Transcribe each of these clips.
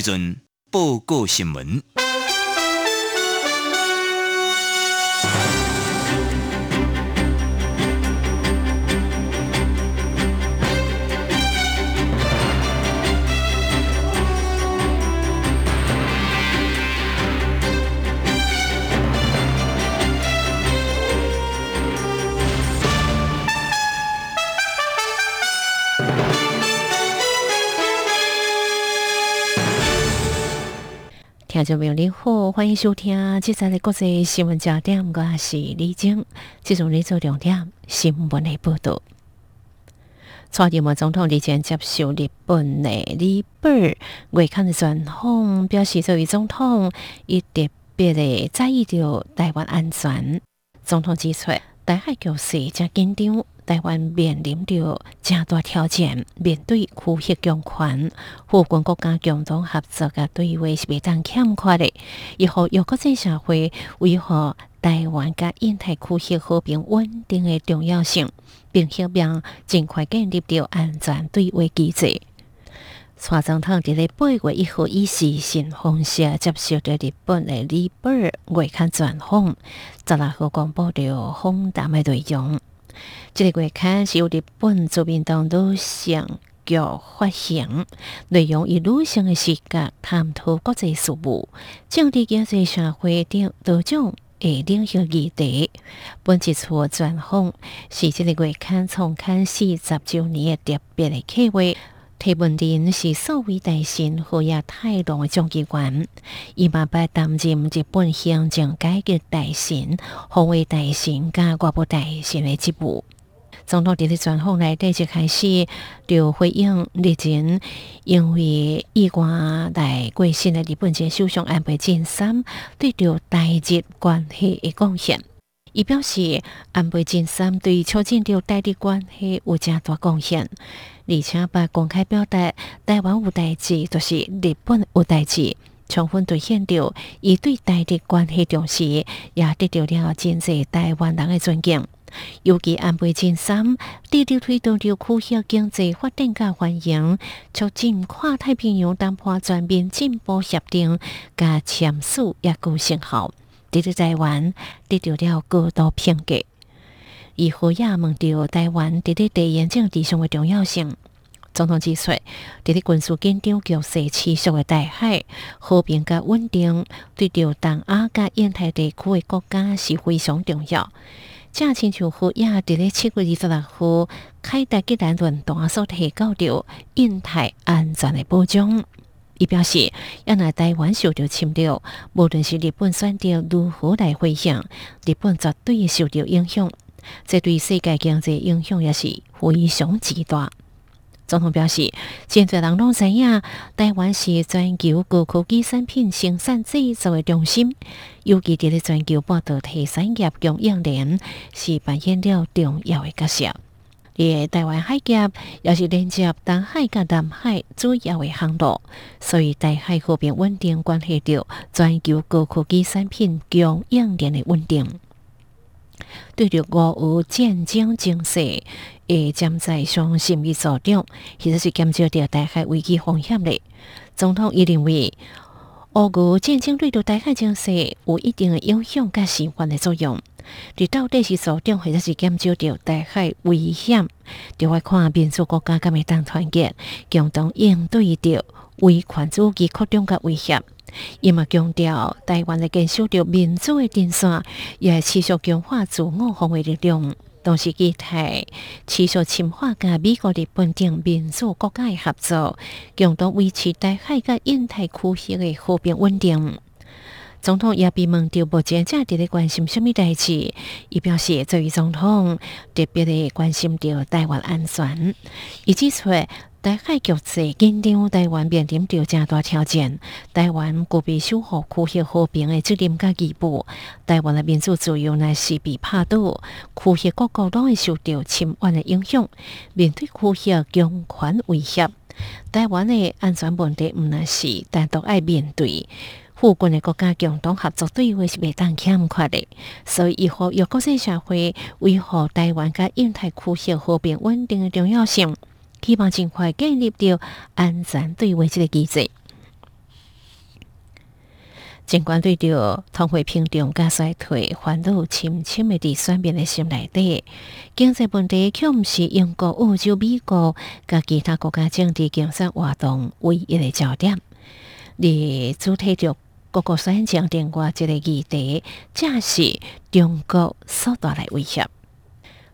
一阵报告新闻。众朋友，你好，欢迎收听这次的国际新闻焦点，我是李晶。这种你做重点新闻的报道。蔡英文总统日前接受日本的日本外刊的专访，表示作为总统，伊特别的在意着台湾安全。总统指出，台海局势正紧张。台湾面临着正大挑战，面对区域强权，互关国家共同合作嘅对话是未当欠缺的。以后由国际社会维护台湾甲印太区域和平稳定的重要性，并协调尽快建立着安全对话机制。蔡总统伫咧八月一号以视讯方式接受着日本的日本外刊专访，十六号公布着访谈的内容。这个月刊是由日本自民党女性局发行，内容以女性的视角探讨国际事务、政治、经济、社会等多种的领域议题。本一次专访是这个月刊创刊四十周年的特别的企划。提问人是所谓大神和亚太郎的总机关，伊嘛被担任日本行政改革大臣、防卫大臣加国务大臣的职务。总统伫咧专访内底就开始就回应日前因为意外来过身的日本前首相安倍晋三对着台日关系的贡献。伊表示，安倍晋三对促进着台日关系有正大贡献。而且把公开表达台湾有代志，就是日本有代志，充分兑现着伊对台日关系重视，也得到了真济台湾人的尊敬。尤其安倍晋三直直推动着区域经济发展甲欢迎，促进跨太平洋谈判全面进步协定，甲签署也够成效，得到台湾得到了高度评价。以后也问到台湾伫咧地缘政治上的重要性，总统指出，伫咧军事紧张局势持续的大海和平甲稳定，对着东亚甲印太地区的国家是非常重要。正亲像和也伫咧七月二十六号开达吉兰论坛所提到着印太安全的保障。伊表示，要来台湾受到侵略，无论是日本选择如何来回应，日本绝对会受到影响。这对世界经济影响也是非常之大。总统表示，真侪人拢知影，台湾是全球高科技产品生产制造的中心，尤其伫咧全球半导体产业供应链是扮演了重要的角色。而台湾海峡也是连接东海甲南海主要的航道，所以台海和平稳定关系着全球高科技产品供应链的稳定。对着俄乌战争情势，也将在上心理作用，其实是减少着台海危机风险的。总统伊认为，俄乌战争对着台海情势有一定的影响甲示范的作用。你到底是作用，或者是减少着台海危险，就要看民族国家敢会当团结，共同应对着威权主义扩张甲威胁。伊嘛强调，台湾的坚守着民主的底线，也持续强化自我防卫力量，同时期待持续深化甲美国、日本等民主国家的合作，共同维持台海甲印太区域的和平稳定。总统也被问到目前正伫咧关心什么代志，伊表示作为总统特别的关心着台湾安全，伊指出。台海局势紧张，台湾面临着正大挑战。台湾具备守护区域和平的责任甲义务。台湾的民主自由乃是被拍倒，区域各国都会受到侵犯的影响。面对区域强权威胁，台湾的安全问题毋乃是单独爱面对。附近的国家共同合作对话是袂当欠缺的，所以以后要国际社会维护台湾甲印太区域和平稳定的重要性。希望尽快建立到安全对话即个机制。尽管对着通货膨胀加衰退烦恼深深的伫选民的心内底，经济问题却毋是英国、欧洲、美国甲其他国家政治竞争活动唯一的焦点。而主体着各国选强调过这个议题，正是中国所带来威胁。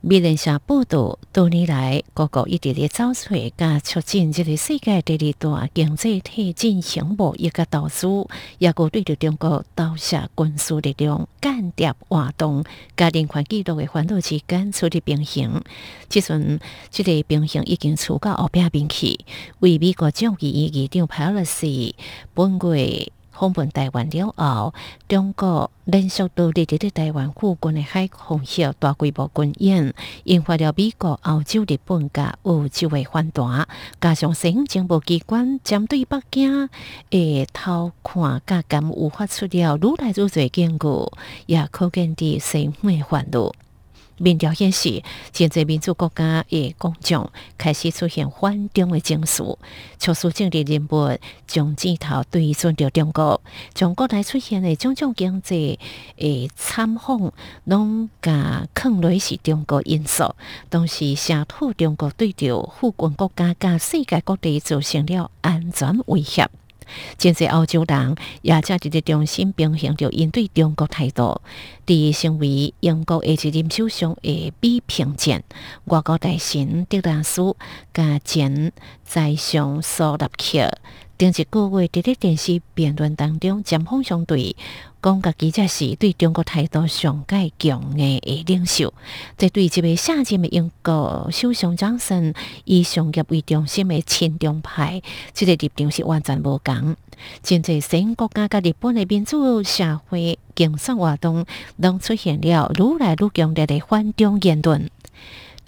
美联社报道，多年来，各国一直咧找找甲促进这个世界第二大经济体进行贸易甲投资，也个对着中国投下军事力量、间谍活动、甲人权纪录的烦恼之间处理平衡。即阵，这个平衡已经处到后壁边去，为美国众议院议长佩洛西本月。访问台湾了后，中国连续多日伫台湾附近的海空域大规模军演，引发了美国、澳洲、日本甲欧洲的反弹。加上西方情报机关针对北京的偷看甲监无法出了愈来愈多警告，也可见伫西方的愤怒。民调显示，现在民主国家的公众开始出现反中的情绪，促使政治人物将镜头对准着中国。从国内出现的种种经济的惨况，拢甲看类是中国因素，同时下土中国对着附近国家甲世界各地造成了安全威胁。真济欧洲人也正伫咧重新平衡着应对中国态度，伫成为英国下一任首相诶比平战，外国大臣德拉斯甲前在上苏纳克。顶一个月伫咧电视辩论当中，针锋相对，讲家己才是对中国态度上介强的领袖。这对这位下任的英国首相张森以商业为中心诶亲中派，这个立场是完全无共。真侪新国家甲日本诶民主社会竞选活动，拢出现了愈来愈强烈诶反中言论。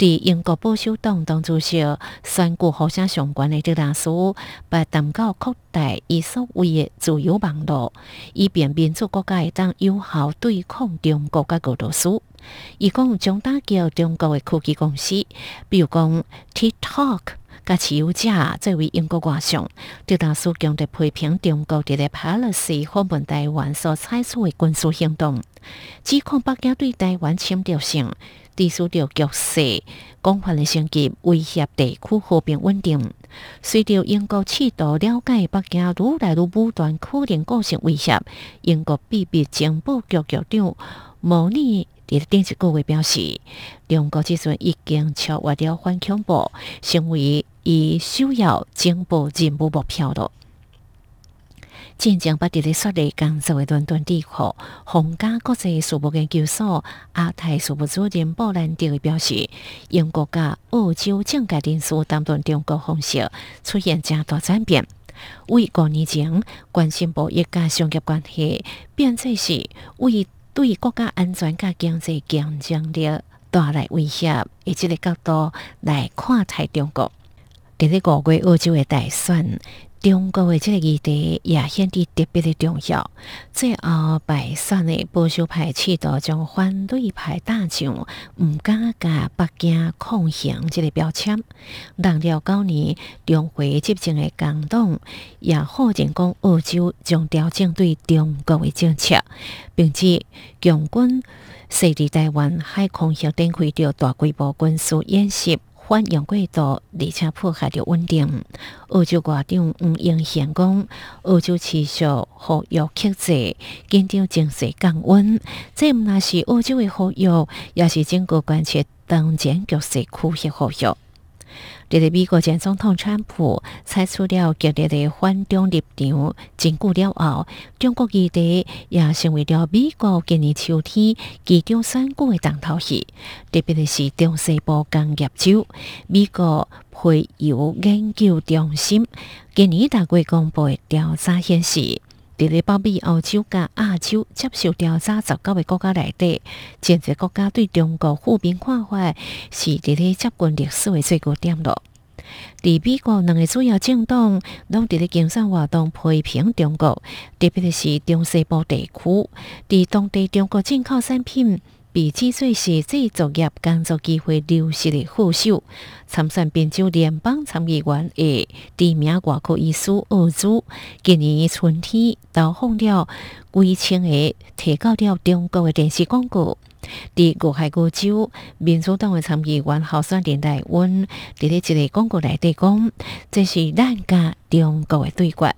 伫英国保守党当主席选举互相相关的这大事，把蛋糕扩大伊所谓的自由网络，以便民主国家会当有效对抗中国甲俄罗斯。伊讲将打击中国的科技公司，比如讲 TikTok，甲持有者作为英国外相，这大师强调批评中国伫咧帕勒斯访问台湾所采取的军事行动，指控北京对台湾侵略性。地处着局势广泛的升级，威胁地区和平稳定。随着英国试图了解北京愈来愈不断可能构成威胁，英国秘密情报局局长莫尼伫顶一个月表示，中国即阵已经超越了反恐怖，成为伊首要情报任务目标了。真正把伫咧说的工作为伦敦地库，皇家国际事务研究所亚太事务主任布兰迪表示，英国甲澳洲政界人士谈论中国方式出现正大转变。为五年前关心贸易甲商业关系，变做是为对国家安全甲经济竞争力带来威胁，以即个角度来看待中国。伫咧五月澳洲的大选。中国的这个议题也显得特别的重要。最后败选的保守派试图将反对派打上毋敢甲北京抗衡这个标签。当了九年中回执政的工党也否认讲澳洲将调整对中国的政策，并且强军设立台湾海空域展开着大规模军事演习。反应过度，而且破坏着稳定。澳洲外长吴英贤讲，澳洲持续合约克制，紧张情绪降温。这毋那是澳洲的合约，也是整个关切当前局势区域合约。伫咧美国前总统川普采取了激烈的反中立场，经过了后，中国议题也成为了美国今年秋天其中选举的重头戏。特别是中西部工业州，美国配油研究中心今年大月公布的调查显示。伫咧北美、欧洲甲亚洲接受调查十九个国家内底，前一国家对中国负面看法是伫咧接近历史的最高点咯。伫美国两个主要政党拢伫咧竞选活动批评中国，特别是中西部地区，伫当地中国进口产品。被指做是制作业工作机会流失的副手，参选滨州联邦参议员的知名外科医师奥祖，今年春天投放了几千个提高了中国的电视广告。伫俄亥俄州民主党的参议员候选人来温，伫咧一个广告内底讲，这是咱甲中国的对决。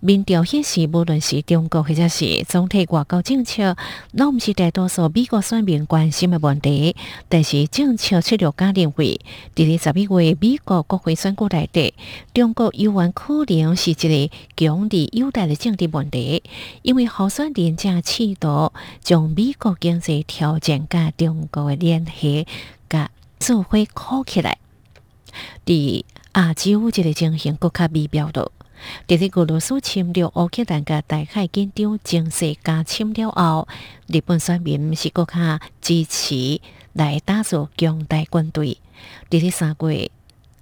民调显示，无论是中国或者是总体外交政策，拢毋是大多数美国选民关心的问题。但是，政策策略家认为，伫咧十一月美国国会选举内底，中国犹原可能是一个强力优待的政治问题，因为候选人正企图将美国经济条件甲中国的联系甲做伙靠起来。伫亚洲，一个情形更加微妙的。伫咧俄罗斯侵略乌克兰甲大海紧张情势加深了后，日本选民是国较支持来打造强大军队。伫咧三月，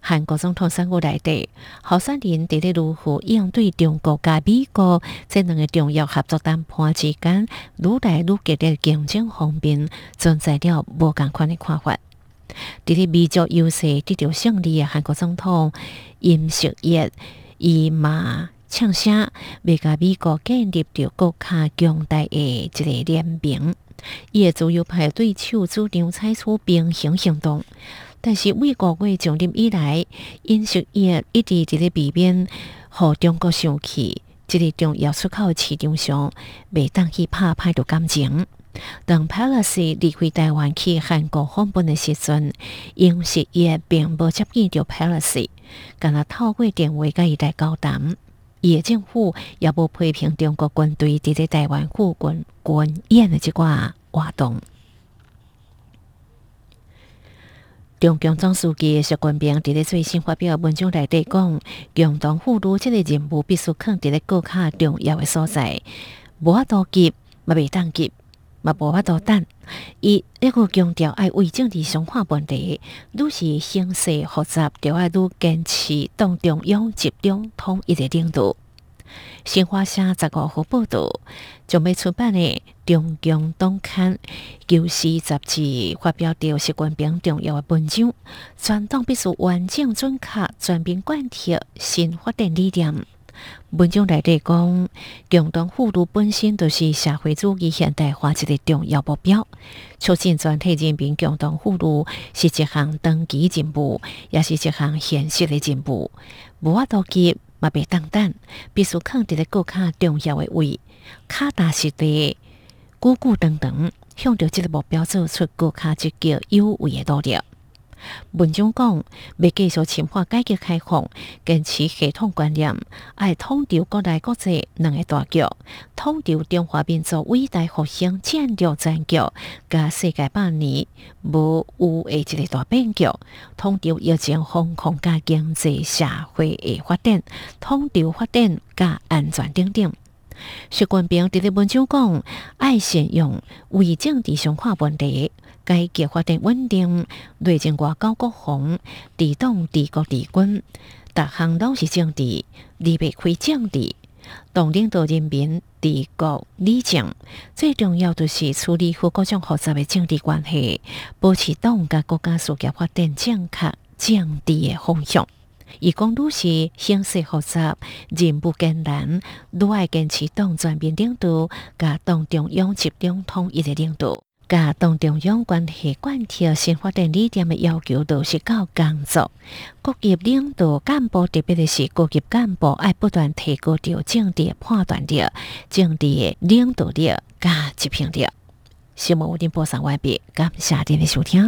韩国总统选举内底，候选人伫咧如何应对中国甲美国这两个重要合作谈判之间愈来愈激烈竞争方面，存在了无共款的看法。伫咧民族优势得到胜利的韩国总统尹锡悦。伊嘛呛声，未甲美国建立着国家强大的一个联盟。伊诶自由派对手主张采取平行行动，但是为五月上任以来，因食业一直伫咧避免，互中国生气，即个重要出口市场上未当去拍歹着感情。当 Pelosi 离开台湾去韩国访问的时阵，因食业并无接见着 Pelosi。敢若透过电话甲伊来交谈，伊诶政府也无批评中国军队伫咧台湾附近军演的即寡活动。中共总书记习近平伫咧最新发表诶文章内底讲，共同赴陆即个任务必须肯伫咧国较重要的所在，无法度急，嘛未当急。嘛无法度等，伊一个强调爱为政治想法问题，愈是形势复杂，就爱愈坚持党中央集中统一的领导。新华社十五号报道，将要出版的中共党刊《旧时杂志》发表着习近平重要的文章，全党必须完整准确全面贯彻新发展理念。文章内底讲，共同富裕本身就是社会主义现代化一个重要目标。促进全体人民共同富裕是一项长期进步，也是一项现实的进步。无法度急，嘛别当等，必须肯定咧国较重要的位，踏踏实地、久久长长，向着这个目标做出国较积极有为的努力。文章讲，要继续深化改革开放，坚持系统观念，爱统筹国内国际两个大局，统筹中华民族伟大复兴战略战局，甲世界百年无有诶一个大变局，统筹疫情防控加经济社会的发展，统筹发展加安全等等。习近平伫咧文章讲，爱善用为政治上看问题。改革发展稳定，内政外交国防，治党治国治军，逐项都是政治，离不开政治。党领导人民治国理政，最重要就是处理好各种复杂的政治关系，保持党甲国家事业发展正确政治的方向。伊讲愈是形势复杂，任务艰难，愈爱坚持党全面领导，甲党中央集中统一的领导。甲党中央关系贯彻新发展理念的要求，都是较工作。各级领导干部，特别的是各级干部，要不断提高着政治判断力、政治领导力、甲执行力。新闻有播送完毕，感谢您的收听。